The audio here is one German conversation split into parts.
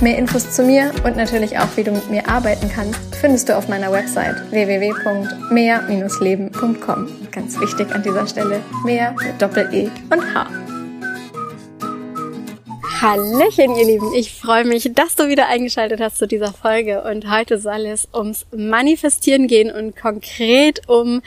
Mehr Infos zu mir und natürlich auch, wie du mit mir arbeiten kannst, findest du auf meiner Website www.mehr-leben.com. Ganz wichtig an dieser Stelle, mehr mit Doppel-E und H. Hallöchen, ihr Lieben. Ich freue mich, dass du wieder eingeschaltet hast zu dieser Folge. Und heute soll es ums Manifestieren gehen und konkret um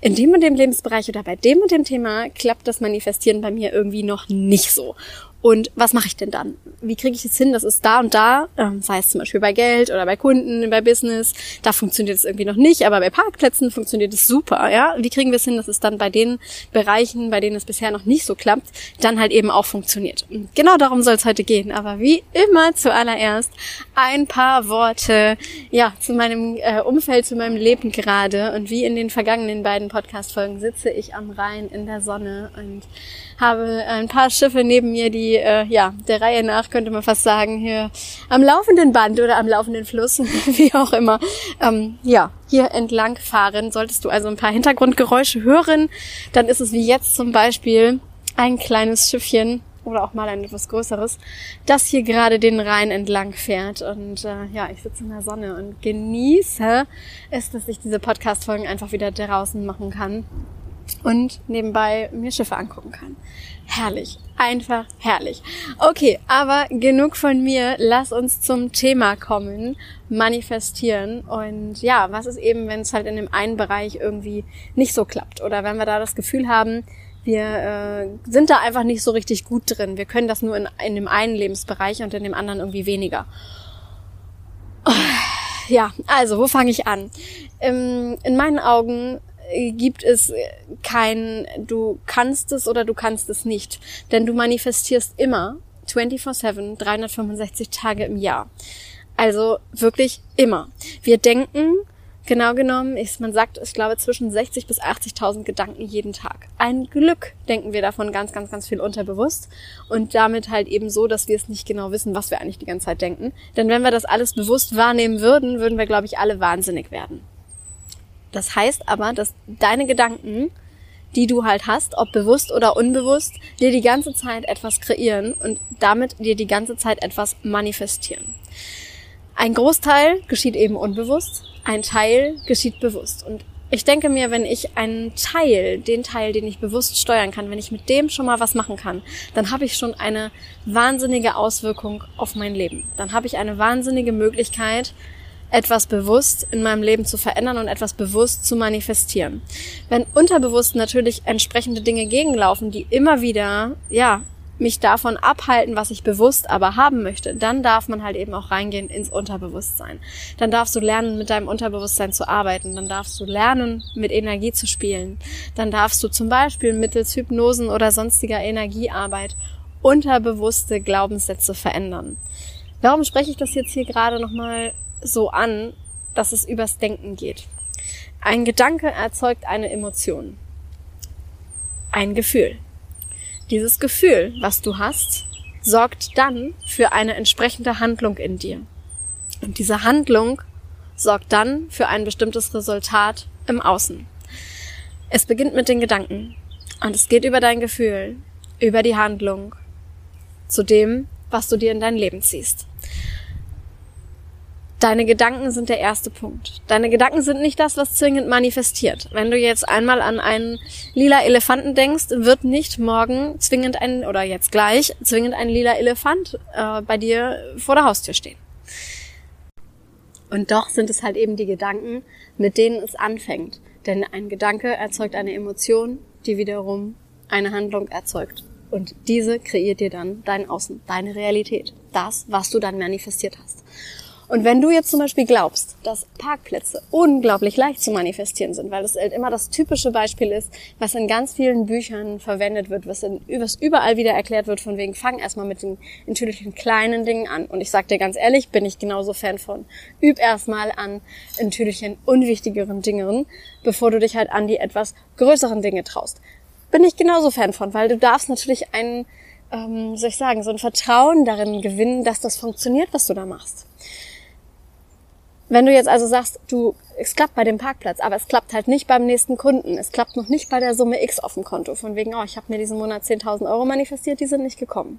in dem und dem Lebensbereich oder bei dem und dem Thema klappt das Manifestieren bei mir irgendwie noch nicht so. Und was mache ich denn dann? Wie kriege ich es hin, dass es da und da, ähm, sei es zum Beispiel bei Geld oder bei Kunden, bei Business, da funktioniert es irgendwie noch nicht, aber bei Parkplätzen funktioniert es super, ja? Wie kriegen wir es hin, dass es dann bei den Bereichen, bei denen es bisher noch nicht so klappt, dann halt eben auch funktioniert? Und genau darum soll es heute gehen. Aber wie immer zuallererst ein paar Worte, ja, zu meinem äh, Umfeld, zu meinem Leben gerade. Und wie in den vergangenen beiden Podcast-Folgen sitze ich am Rhein in der Sonne und habe ein paar Schiffe neben mir, die äh, ja der Reihe nach könnte man fast sagen hier am laufenden Band oder am laufenden Fluss, wie auch immer, ähm, ja hier entlang fahren. Solltest du also ein paar Hintergrundgeräusche hören, dann ist es wie jetzt zum Beispiel ein kleines Schiffchen oder auch mal ein etwas größeres, das hier gerade den Rhein entlang fährt. Und äh, ja, ich sitze in der Sonne und genieße es, dass ich diese Podcast-Folgen einfach wieder draußen machen kann und nebenbei mir Schiffe angucken kann. Herrlich. Einfach herrlich. Okay, aber genug von mir. Lass uns zum Thema kommen. Manifestieren. Und ja, was ist eben, wenn es halt in dem einen Bereich irgendwie nicht so klappt? Oder wenn wir da das Gefühl haben, wir äh, sind da einfach nicht so richtig gut drin. Wir können das nur in, in dem einen Lebensbereich und in dem anderen irgendwie weniger. Ja, also, wo fange ich an? Ähm, in meinen Augen gibt es kein, du kannst es oder du kannst es nicht. Denn du manifestierst immer 24-7, 365 Tage im Jahr. Also wirklich immer. Wir denken, genau genommen, ist, man sagt, ich glaube, zwischen 60 bis 80.000 Gedanken jeden Tag. Ein Glück denken wir davon ganz, ganz, ganz viel unterbewusst und damit halt eben so, dass wir es nicht genau wissen, was wir eigentlich die ganze Zeit denken. Denn wenn wir das alles bewusst wahrnehmen würden, würden wir, glaube ich, alle wahnsinnig werden. Das heißt aber, dass deine Gedanken, die du halt hast, ob bewusst oder unbewusst, dir die ganze Zeit etwas kreieren und damit dir die ganze Zeit etwas manifestieren. Ein Großteil geschieht eben unbewusst, ein Teil geschieht bewusst. Und ich denke mir, wenn ich einen Teil, den Teil, den ich bewusst steuern kann, wenn ich mit dem schon mal was machen kann, dann habe ich schon eine wahnsinnige Auswirkung auf mein Leben. Dann habe ich eine wahnsinnige Möglichkeit, etwas bewusst in meinem Leben zu verändern und etwas bewusst zu manifestieren. Wenn unterbewusst natürlich entsprechende Dinge gegenlaufen, die immer wieder, ja, mich davon abhalten, was ich bewusst aber haben möchte, dann darf man halt eben auch reingehen ins Unterbewusstsein. Dann darfst du lernen, mit deinem Unterbewusstsein zu arbeiten. Dann darfst du lernen, mit Energie zu spielen. Dann darfst du zum Beispiel mittels Hypnosen oder sonstiger Energiearbeit unterbewusste Glaubenssätze verändern. Warum spreche ich das jetzt hier gerade nochmal so an, dass es übers Denken geht. Ein Gedanke erzeugt eine Emotion. Ein Gefühl. Dieses Gefühl, was du hast, sorgt dann für eine entsprechende Handlung in dir. Und diese Handlung sorgt dann für ein bestimmtes Resultat im Außen. Es beginnt mit den Gedanken und es geht über dein Gefühl, über die Handlung zu dem, was du dir in dein Leben ziehst. Deine Gedanken sind der erste Punkt. Deine Gedanken sind nicht das, was zwingend manifestiert. Wenn du jetzt einmal an einen lila Elefanten denkst, wird nicht morgen zwingend ein, oder jetzt gleich, zwingend ein lila Elefant äh, bei dir vor der Haustür stehen. Und doch sind es halt eben die Gedanken, mit denen es anfängt. Denn ein Gedanke erzeugt eine Emotion, die wiederum eine Handlung erzeugt. Und diese kreiert dir dann dein Außen, deine Realität. Das, was du dann manifestiert hast. Und wenn du jetzt zum Beispiel glaubst, dass Parkplätze unglaublich leicht zu manifestieren sind, weil das halt immer das typische Beispiel ist, was in ganz vielen Büchern verwendet wird, was, in, was überall wieder erklärt wird, von wegen, fang erstmal mit den natürlichen kleinen Dingen an. Und ich sag dir ganz ehrlich, bin ich genauso Fan von. Üb erstmal an natürlichen unwichtigeren Dingen, bevor du dich halt an die etwas größeren Dinge traust. Bin ich genauso Fan von, weil du darfst natürlich einen, ähm, soll ich sagen, so ein Vertrauen darin gewinnen, dass das funktioniert, was du da machst. Wenn du jetzt also sagst, du, es klappt bei dem Parkplatz, aber es klappt halt nicht beim nächsten Kunden, es klappt noch nicht bei der Summe X auf dem Konto, von wegen, oh, ich habe mir diesen Monat 10.000 Euro manifestiert, die sind nicht gekommen.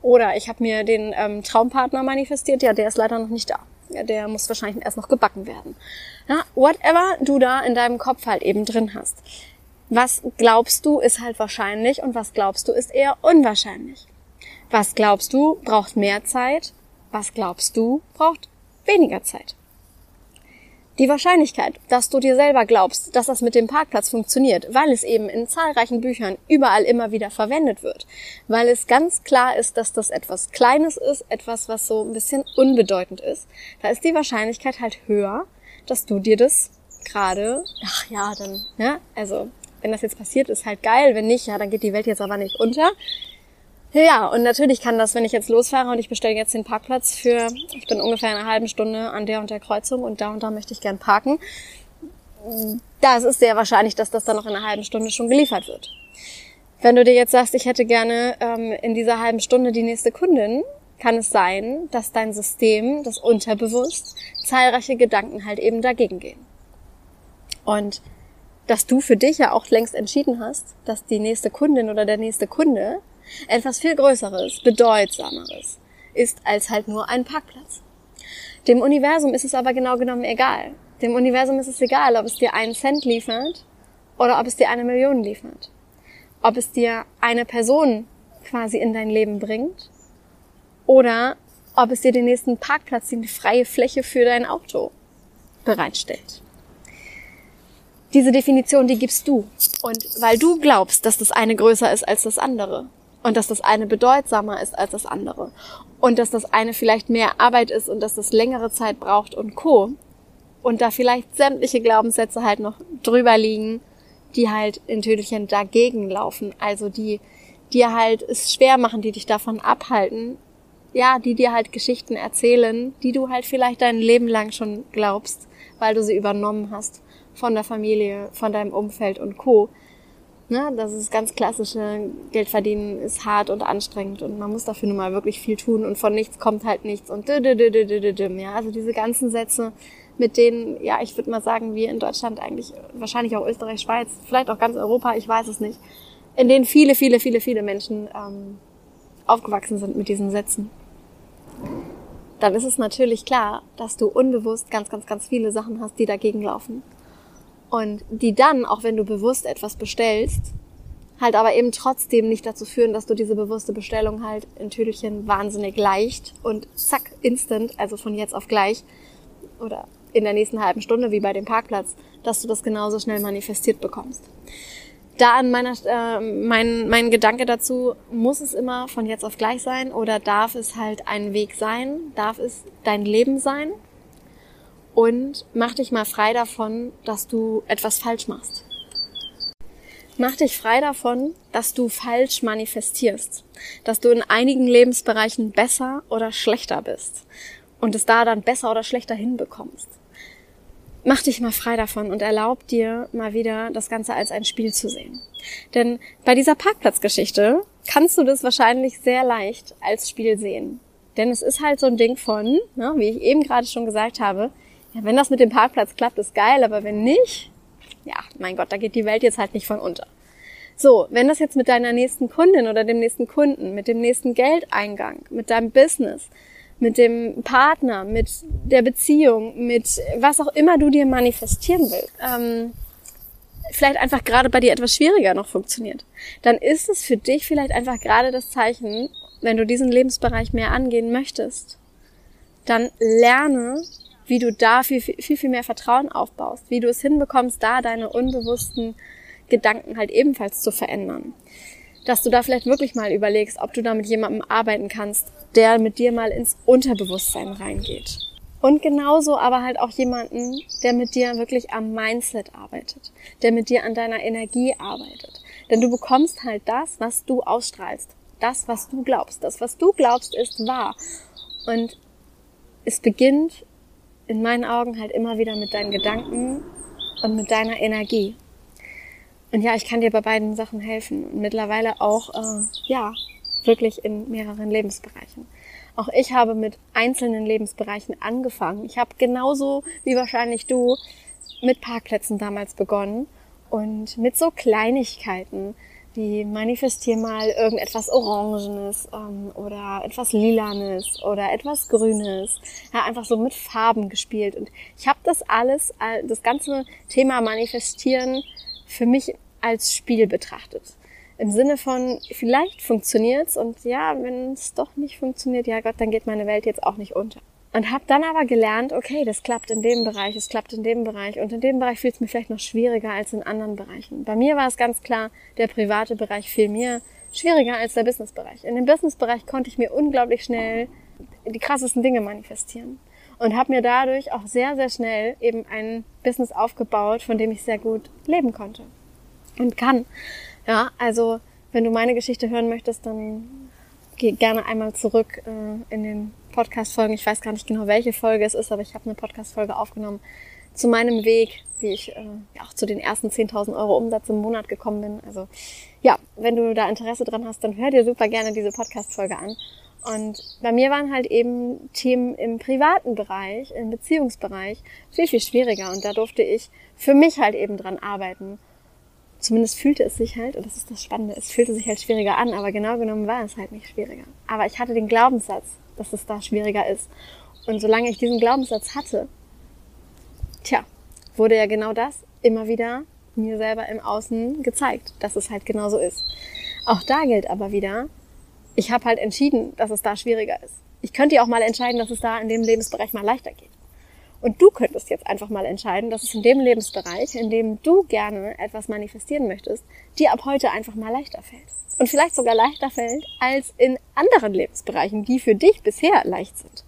Oder ich habe mir den ähm, Traumpartner manifestiert, ja, der ist leider noch nicht da. Ja, der muss wahrscheinlich erst noch gebacken werden. Ja, whatever du da in deinem Kopf halt eben drin hast. Was glaubst du ist halt wahrscheinlich und was glaubst du ist eher unwahrscheinlich. Was glaubst du braucht mehr Zeit? Was glaubst du braucht weniger Zeit? Die Wahrscheinlichkeit, dass du dir selber glaubst, dass das mit dem Parkplatz funktioniert, weil es eben in zahlreichen Büchern überall immer wieder verwendet wird, weil es ganz klar ist, dass das etwas Kleines ist, etwas, was so ein bisschen unbedeutend ist, da ist die Wahrscheinlichkeit halt höher, dass du dir das gerade, ach ja, dann, ja, also wenn das jetzt passiert, ist halt geil, wenn nicht, ja, dann geht die Welt jetzt aber nicht unter. Ja, und natürlich kann das, wenn ich jetzt losfahre und ich bestelle jetzt den Parkplatz für, ich bin ungefähr in einer halben Stunde an der und der Kreuzung und da und da möchte ich gern parken. Da ist sehr wahrscheinlich, dass das dann noch in einer halben Stunde schon geliefert wird. Wenn du dir jetzt sagst, ich hätte gerne ähm, in dieser halben Stunde die nächste Kundin, kann es sein, dass dein System, das unterbewusst, zahlreiche Gedanken halt eben dagegen gehen. Und dass du für dich ja auch längst entschieden hast, dass die nächste Kundin oder der nächste Kunde etwas viel Größeres, Bedeutsameres ist als halt nur ein Parkplatz. Dem Universum ist es aber genau genommen egal. Dem Universum ist es egal, ob es dir einen Cent liefert oder ob es dir eine Million liefert. Ob es dir eine Person quasi in dein Leben bringt oder ob es dir den nächsten Parkplatz, die freie Fläche für dein Auto bereitstellt. Diese Definition, die gibst du. Und weil du glaubst, dass das eine größer ist als das andere, und dass das eine bedeutsamer ist als das andere und dass das eine vielleicht mehr Arbeit ist und dass das längere Zeit braucht und co. Und da vielleicht sämtliche Glaubenssätze halt noch drüber liegen, die halt in Tüdelchen dagegen laufen, also die dir halt es schwer machen, die dich davon abhalten, ja, die dir halt Geschichten erzählen, die du halt vielleicht dein Leben lang schon glaubst, weil du sie übernommen hast von der Familie, von deinem Umfeld und co. Ne? Das ist ganz klassische Geld verdienen ist hart und anstrengend und man muss dafür nun mal wirklich viel tun und von nichts kommt halt nichts und ja, also diese ganzen Sätze, mit denen, ja, ich würde mal sagen, wir in Deutschland eigentlich, wahrscheinlich auch Österreich, Schweiz, vielleicht auch ganz Europa, ich weiß es nicht, in denen viele, viele, viele, viele Menschen ähm, aufgewachsen sind mit diesen Sätzen. Dann ist es natürlich klar, dass du unbewusst ganz, ganz, ganz viele Sachen hast, die dagegen laufen und die dann, auch wenn du bewusst etwas bestellst, halt aber eben trotzdem nicht dazu führen, dass du diese bewusste Bestellung halt in Tüdelchen wahnsinnig leicht und zack, instant, also von jetzt auf gleich oder in der nächsten halben Stunde wie bei dem Parkplatz, dass du das genauso schnell manifestiert bekommst. Da an meiner, äh, mein, mein Gedanke dazu, muss es immer von jetzt auf gleich sein oder darf es halt ein Weg sein? Darf es dein Leben sein? Und mach dich mal frei davon, dass du etwas falsch machst. Mach dich frei davon, dass du falsch manifestierst, dass du in einigen Lebensbereichen besser oder schlechter bist und es da dann besser oder schlechter hinbekommst. Mach dich mal frei davon und erlaub dir mal wieder das Ganze als ein Spiel zu sehen. Denn bei dieser Parkplatzgeschichte kannst du das wahrscheinlich sehr leicht als Spiel sehen. Denn es ist halt so ein Ding von, ne, wie ich eben gerade schon gesagt habe, ja, wenn das mit dem Parkplatz klappt, ist geil, aber wenn nicht, ja, mein Gott, da geht die Welt jetzt halt nicht von unter. So, wenn das jetzt mit deiner nächsten Kundin oder dem nächsten Kunden, mit dem nächsten Geldeingang, mit deinem Business, mit dem Partner, mit der Beziehung, mit was auch immer du dir manifestieren willst, ähm, vielleicht einfach gerade bei dir etwas schwieriger noch funktioniert, dann ist es für dich vielleicht einfach gerade das Zeichen, wenn du diesen Lebensbereich mehr angehen möchtest, dann lerne wie du da viel, viel, viel mehr Vertrauen aufbaust, wie du es hinbekommst, da deine unbewussten Gedanken halt ebenfalls zu verändern. Dass du da vielleicht wirklich mal überlegst, ob du da mit jemandem arbeiten kannst, der mit dir mal ins Unterbewusstsein reingeht. Und genauso aber halt auch jemanden, der mit dir wirklich am Mindset arbeitet, der mit dir an deiner Energie arbeitet. Denn du bekommst halt das, was du ausstrahlst, das, was du glaubst. Das, was du glaubst, ist wahr. Und es beginnt in meinen Augen halt immer wieder mit deinen Gedanken und mit deiner Energie. Und ja, ich kann dir bei beiden Sachen helfen. Und mittlerweile auch, äh, ja, wirklich in mehreren Lebensbereichen. Auch ich habe mit einzelnen Lebensbereichen angefangen. Ich habe genauso wie wahrscheinlich du mit Parkplätzen damals begonnen und mit so Kleinigkeiten wie manifestier mal irgendetwas Orangenes ähm, oder etwas Lilanes oder etwas Grünes. Ja, einfach so mit Farben gespielt. Und ich habe das alles, das ganze Thema Manifestieren für mich als Spiel betrachtet. Im Sinne von, vielleicht funktioniert's und ja, wenn es doch nicht funktioniert, ja Gott, dann geht meine Welt jetzt auch nicht unter. Und habe dann aber gelernt, okay, das klappt in dem Bereich, es klappt in dem Bereich und in dem Bereich fiel es mir vielleicht noch schwieriger als in anderen Bereichen. Bei mir war es ganz klar, der private Bereich fiel mir schwieriger als der Businessbereich. In dem Businessbereich konnte ich mir unglaublich schnell die krassesten Dinge manifestieren und habe mir dadurch auch sehr, sehr schnell eben ein Business aufgebaut, von dem ich sehr gut leben konnte und kann. Ja, also wenn du meine Geschichte hören möchtest, dann geh gerne einmal zurück äh, in den Podcast-Folgen. Ich weiß gar nicht genau, welche Folge es ist, aber ich habe eine Podcast-Folge aufgenommen zu meinem Weg, wie ich äh, auch zu den ersten 10.000 Euro Umsatz im Monat gekommen bin. Also ja, wenn du da Interesse dran hast, dann hör dir super gerne diese Podcast-Folge an. Und bei mir waren halt eben Themen im privaten Bereich, im Beziehungsbereich viel, viel schwieriger. Und da durfte ich für mich halt eben dran arbeiten zumindest fühlte es sich halt, und das ist das Spannende, es fühlte sich halt schwieriger an, aber genau genommen war es halt nicht schwieriger. Aber ich hatte den Glaubenssatz, dass es da schwieriger ist. Und solange ich diesen Glaubenssatz hatte, tja, wurde ja genau das immer wieder mir selber im Außen gezeigt, dass es halt genauso ist. Auch da gilt aber wieder, ich habe halt entschieden, dass es da schwieriger ist. Ich könnte ja auch mal entscheiden, dass es da in dem Lebensbereich mal leichter geht. Und du könntest jetzt einfach mal entscheiden, dass es in dem Lebensbereich, in dem du gerne etwas manifestieren möchtest, dir ab heute einfach mal leichter fällt. Und vielleicht sogar leichter fällt als in anderen Lebensbereichen, die für dich bisher leicht sind.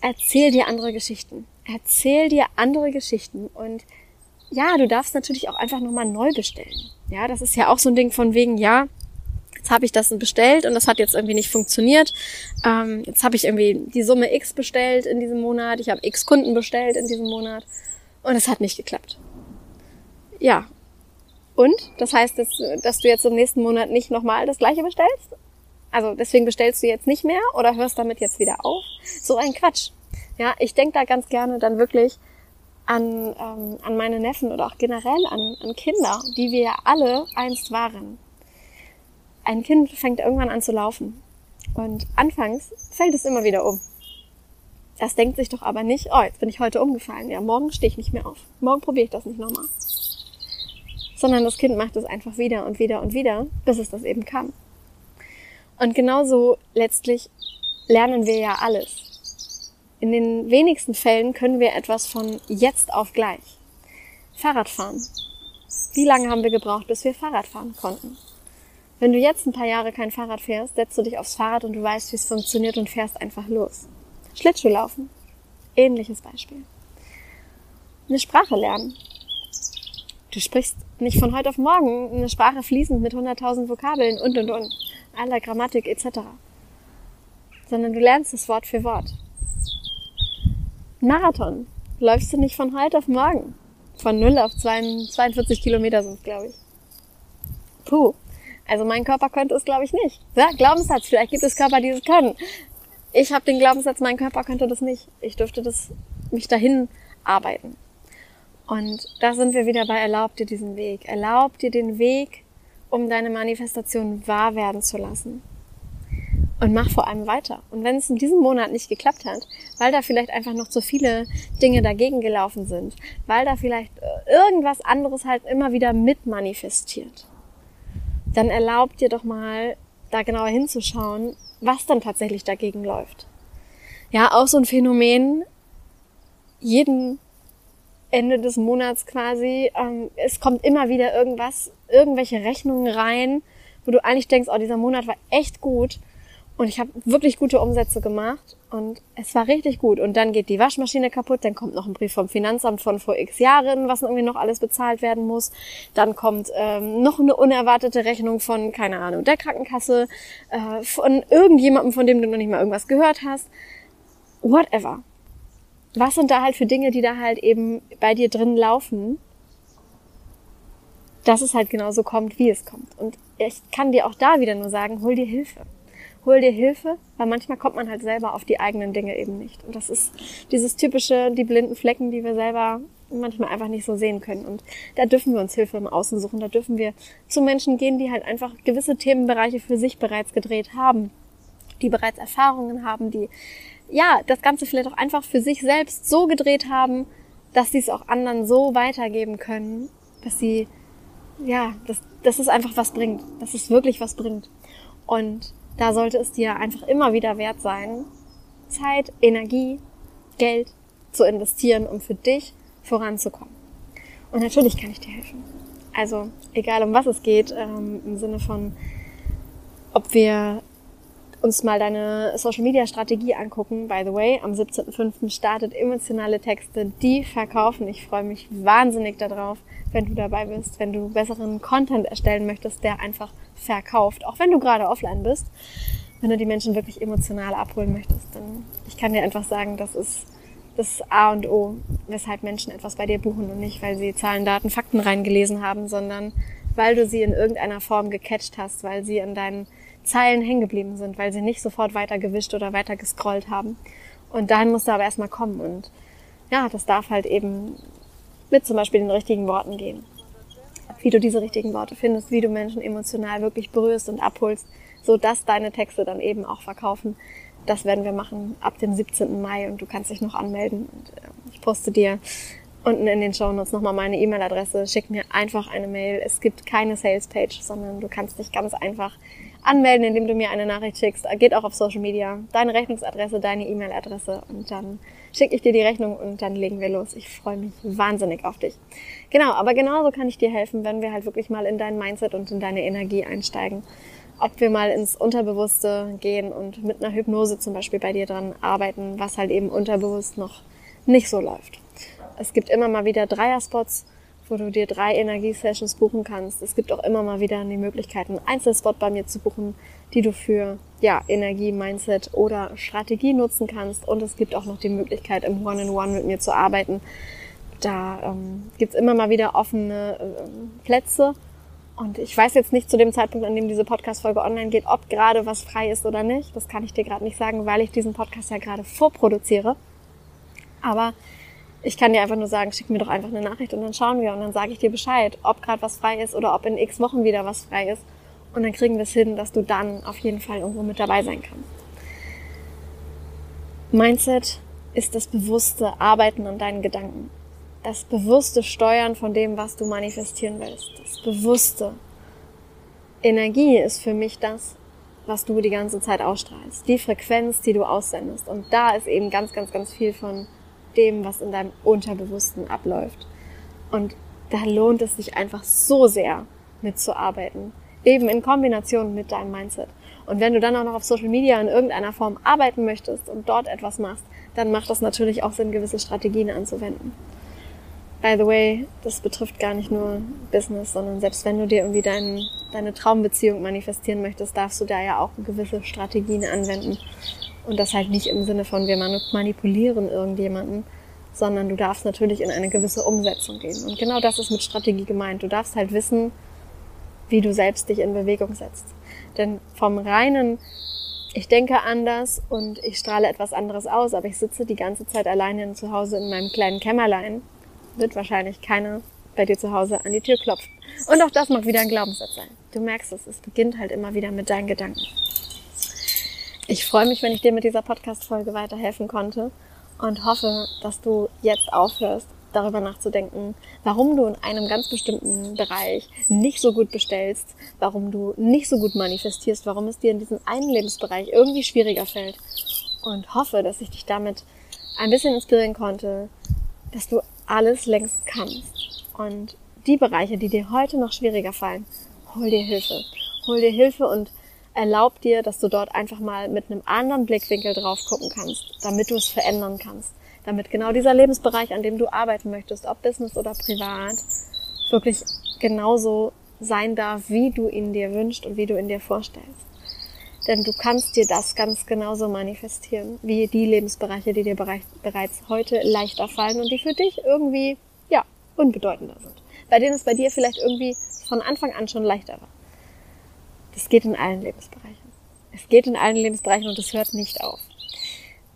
Erzähl dir andere Geschichten. Erzähl dir andere Geschichten und ja, du darfst natürlich auch einfach nochmal neu bestellen. Ja, das ist ja auch so ein Ding von wegen, ja, jetzt habe ich das bestellt und das hat jetzt irgendwie nicht funktioniert. Ähm, jetzt habe ich irgendwie die Summe X bestellt in diesem Monat, ich habe X Kunden bestellt in diesem Monat und es hat nicht geklappt. Ja. Und? Das heißt, dass, dass du jetzt im nächsten Monat nicht nochmal das gleiche bestellst? Also deswegen bestellst du jetzt nicht mehr oder hörst damit jetzt wieder auf? So ein Quatsch. Ja, ich denke da ganz gerne dann wirklich an, ähm, an meine Neffen oder auch generell an, an Kinder, die wir alle einst waren ein Kind fängt irgendwann an zu laufen. Und anfangs fällt es immer wieder um. Das denkt sich doch aber nicht, oh, jetzt bin ich heute umgefallen. Ja, morgen stehe ich nicht mehr auf. Morgen probiere ich das nicht nochmal. Sondern das Kind macht es einfach wieder und wieder und wieder, bis es das eben kann. Und genauso letztlich lernen wir ja alles. In den wenigsten Fällen können wir etwas von jetzt auf gleich. Fahrradfahren. Wie lange haben wir gebraucht, bis wir Fahrrad fahren konnten? Wenn du jetzt ein paar Jahre kein Fahrrad fährst, setzt du dich aufs Fahrrad und du weißt, wie es funktioniert und fährst einfach los. Schlittschuhlaufen. Ähnliches Beispiel. Eine Sprache lernen. Du sprichst nicht von heute auf morgen eine Sprache fließend mit 100.000 Vokabeln und und und, aller Grammatik etc. Sondern du lernst es Wort für Wort. Marathon läufst du nicht von heute auf morgen. Von 0 auf 42 Kilometer sind es, glaube ich. Puh, also mein Körper könnte es, glaube ich, nicht. Ja, Glaubenssatz, vielleicht gibt es Körper, die es können. Ich habe den Glaubenssatz, mein Körper könnte das nicht. Ich dürfte das mich dahin arbeiten. Und da sind wir wieder bei erlaub dir diesen Weg. Erlaub dir den Weg, um deine Manifestation wahr werden zu lassen. Und mach vor allem weiter. Und wenn es in diesem Monat nicht geklappt hat, weil da vielleicht einfach noch zu viele Dinge dagegen gelaufen sind, weil da vielleicht äh, irgendwas anderes halt immer wieder mit manifestiert, dann erlaubt dir doch mal, da genauer hinzuschauen, was dann tatsächlich dagegen läuft. Ja, auch so ein Phänomen, jeden Ende des Monats quasi, ähm, es kommt immer wieder irgendwas, irgendwelche Rechnungen rein, wo du eigentlich denkst, oh, dieser Monat war echt gut und ich habe wirklich gute Umsätze gemacht Und es war richtig gut. Und dann geht die Waschmaschine kaputt, dann kommt noch ein Brief vom Finanzamt von vor x Jahren, was irgendwie noch alles bezahlt werden muss. Dann kommt ähm, noch eine unerwartete Rechnung von, keine Ahnung, der Krankenkasse, äh, von irgendjemandem, von dem du noch nicht mal irgendwas gehört hast. Whatever. Was sind da halt für Dinge, die da halt eben bei dir drin laufen, dass es halt genauso kommt, wie es kommt. Und ich kann dir auch da wieder nur sagen, hol dir Hilfe hol dir Hilfe, weil manchmal kommt man halt selber auf die eigenen Dinge eben nicht. Und das ist dieses typische, die blinden Flecken, die wir selber manchmal einfach nicht so sehen können. Und da dürfen wir uns Hilfe im Außen suchen. Da dürfen wir zu Menschen gehen, die halt einfach gewisse Themenbereiche für sich bereits gedreht haben, die bereits Erfahrungen haben, die ja das Ganze vielleicht auch einfach für sich selbst so gedreht haben, dass sie es auch anderen so weitergeben können, dass sie ja, dass, dass es einfach was bringt, dass es wirklich was bringt. Und da sollte es dir einfach immer wieder wert sein, Zeit, Energie, Geld zu investieren, um für dich voranzukommen. Und natürlich kann ich dir helfen. Also egal um was es geht, ähm, im Sinne von, ob wir uns mal deine Social Media Strategie angucken. By the way, am 17.05. startet emotionale Texte, die verkaufen. Ich freue mich wahnsinnig darauf, wenn du dabei bist, wenn du besseren Content erstellen möchtest, der einfach verkauft, auch wenn du gerade offline bist. Wenn du die Menschen wirklich emotional abholen möchtest, dann ich kann dir einfach sagen, das ist das A und O, weshalb Menschen etwas bei dir buchen und nicht, weil sie Zahlen, Daten, Fakten reingelesen haben, sondern weil du sie in irgendeiner Form gecatcht hast, weil sie in deinen Zeilen hängen geblieben sind, weil sie nicht sofort weiter gewischt oder weiter gescrollt haben. Und dahin musst du aber erstmal kommen. Und ja, das darf halt eben mit zum Beispiel den richtigen Worten gehen. Wie du diese richtigen Worte findest, wie du Menschen emotional wirklich berührst und abholst, so dass deine Texte dann eben auch verkaufen. Das werden wir machen ab dem 17. Mai und du kannst dich noch anmelden. Und äh, ich poste dir unten in den Show Notes nochmal meine E-Mail-Adresse. Schick mir einfach eine Mail. Es gibt keine Sales-Page, sondern du kannst dich ganz einfach anmelden, indem du mir eine Nachricht schickst. Geht auch auf Social Media. Deine Rechnungsadresse, deine E-Mail-Adresse und dann schicke ich dir die Rechnung und dann legen wir los. Ich freue mich wahnsinnig auf dich. Genau, aber genauso kann ich dir helfen, wenn wir halt wirklich mal in dein Mindset und in deine Energie einsteigen. Ob wir mal ins Unterbewusste gehen und mit einer Hypnose zum Beispiel bei dir dran arbeiten, was halt eben unterbewusst noch nicht so läuft. Es gibt immer mal wieder Dreierspots, wo du dir drei Energiesessions buchen kannst. Es gibt auch immer mal wieder die Möglichkeit, einen Einzelspot bei mir zu buchen, die du für ja, Energie, Mindset oder Strategie nutzen kannst. Und es gibt auch noch die Möglichkeit, im One-in-One mit mir zu arbeiten. Da ähm, gibt's immer mal wieder offene äh, Plätze. Und ich weiß jetzt nicht zu dem Zeitpunkt, an dem diese Podcast-Folge online geht, ob gerade was frei ist oder nicht. Das kann ich dir gerade nicht sagen, weil ich diesen Podcast ja gerade vorproduziere. Aber ich kann dir einfach nur sagen, schick mir doch einfach eine Nachricht und dann schauen wir und dann sage ich dir Bescheid, ob gerade was frei ist oder ob in x Wochen wieder was frei ist. Und dann kriegen wir es hin, dass du dann auf jeden Fall irgendwo mit dabei sein kannst. Mindset ist das bewusste Arbeiten an deinen Gedanken. Das bewusste Steuern von dem, was du manifestieren willst. Das bewusste. Energie ist für mich das, was du die ganze Zeit ausstrahlst. Die Frequenz, die du aussendest. Und da ist eben ganz, ganz, ganz viel von dem, was in deinem Unterbewussten abläuft. Und da lohnt es sich einfach so sehr mitzuarbeiten. Eben in Kombination mit deinem Mindset. Und wenn du dann auch noch auf Social Media in irgendeiner Form arbeiten möchtest und dort etwas machst, dann macht das natürlich auch Sinn, gewisse Strategien anzuwenden. By the way, das betrifft gar nicht nur Business, sondern selbst wenn du dir irgendwie dein, deine Traumbeziehung manifestieren möchtest, darfst du da ja auch gewisse Strategien anwenden. Und das halt nicht im Sinne von, wir manipulieren irgendjemanden, sondern du darfst natürlich in eine gewisse Umsetzung gehen. Und genau das ist mit Strategie gemeint. Du darfst halt wissen, wie du selbst dich in Bewegung setzt. Denn vom reinen, ich denke anders und ich strahle etwas anderes aus, aber ich sitze die ganze Zeit alleine zu Hause in meinem kleinen Kämmerlein, wird wahrscheinlich keiner bei dir zu Hause an die Tür klopfen. Und auch das mag wieder ein Glaubenssatz sein. Du merkst es, es beginnt halt immer wieder mit deinen Gedanken. Ich freue mich, wenn ich dir mit dieser Podcast-Folge weiterhelfen konnte und hoffe, dass du jetzt aufhörst, darüber nachzudenken, warum du in einem ganz bestimmten Bereich nicht so gut bestellst, warum du nicht so gut manifestierst, warum es dir in diesem einen Lebensbereich irgendwie schwieriger fällt und hoffe, dass ich dich damit ein bisschen inspirieren konnte, dass du alles längst kannst und die Bereiche, die dir heute noch schwieriger fallen, hol dir Hilfe. Hol dir Hilfe und erlaub dir, dass du dort einfach mal mit einem anderen Blickwinkel drauf gucken kannst, damit du es verändern kannst. Damit genau dieser Lebensbereich, an dem du arbeiten möchtest, ob Business oder privat, wirklich genauso sein darf, wie du ihn dir wünschst und wie du ihn dir vorstellst. Denn du kannst dir das ganz genauso manifestieren, wie die Lebensbereiche, die dir bereits heute leichter fallen und die für dich irgendwie, ja, unbedeutender sind. Bei denen es bei dir vielleicht irgendwie von Anfang an schon leichter war. Das geht in allen Lebensbereichen. Es geht in allen Lebensbereichen und es hört nicht auf.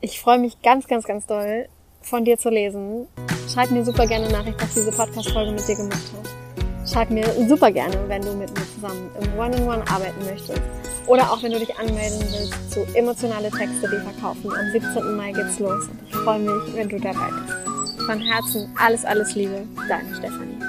Ich freue mich ganz, ganz, ganz doll, von dir zu lesen. Schreib mir super gerne Nachricht, was diese Podcast-Folge mit dir gemacht hat. Schreib mir super gerne, wenn du mit mir zusammen im One-on-One -One arbeiten möchtest. Oder auch wenn du dich anmelden willst zu emotionale Texte, die verkaufen. Am 17. Mai geht's los und ich freue mich, wenn du dabei bist. Von Herzen alles, alles Liebe, deine Stefanie.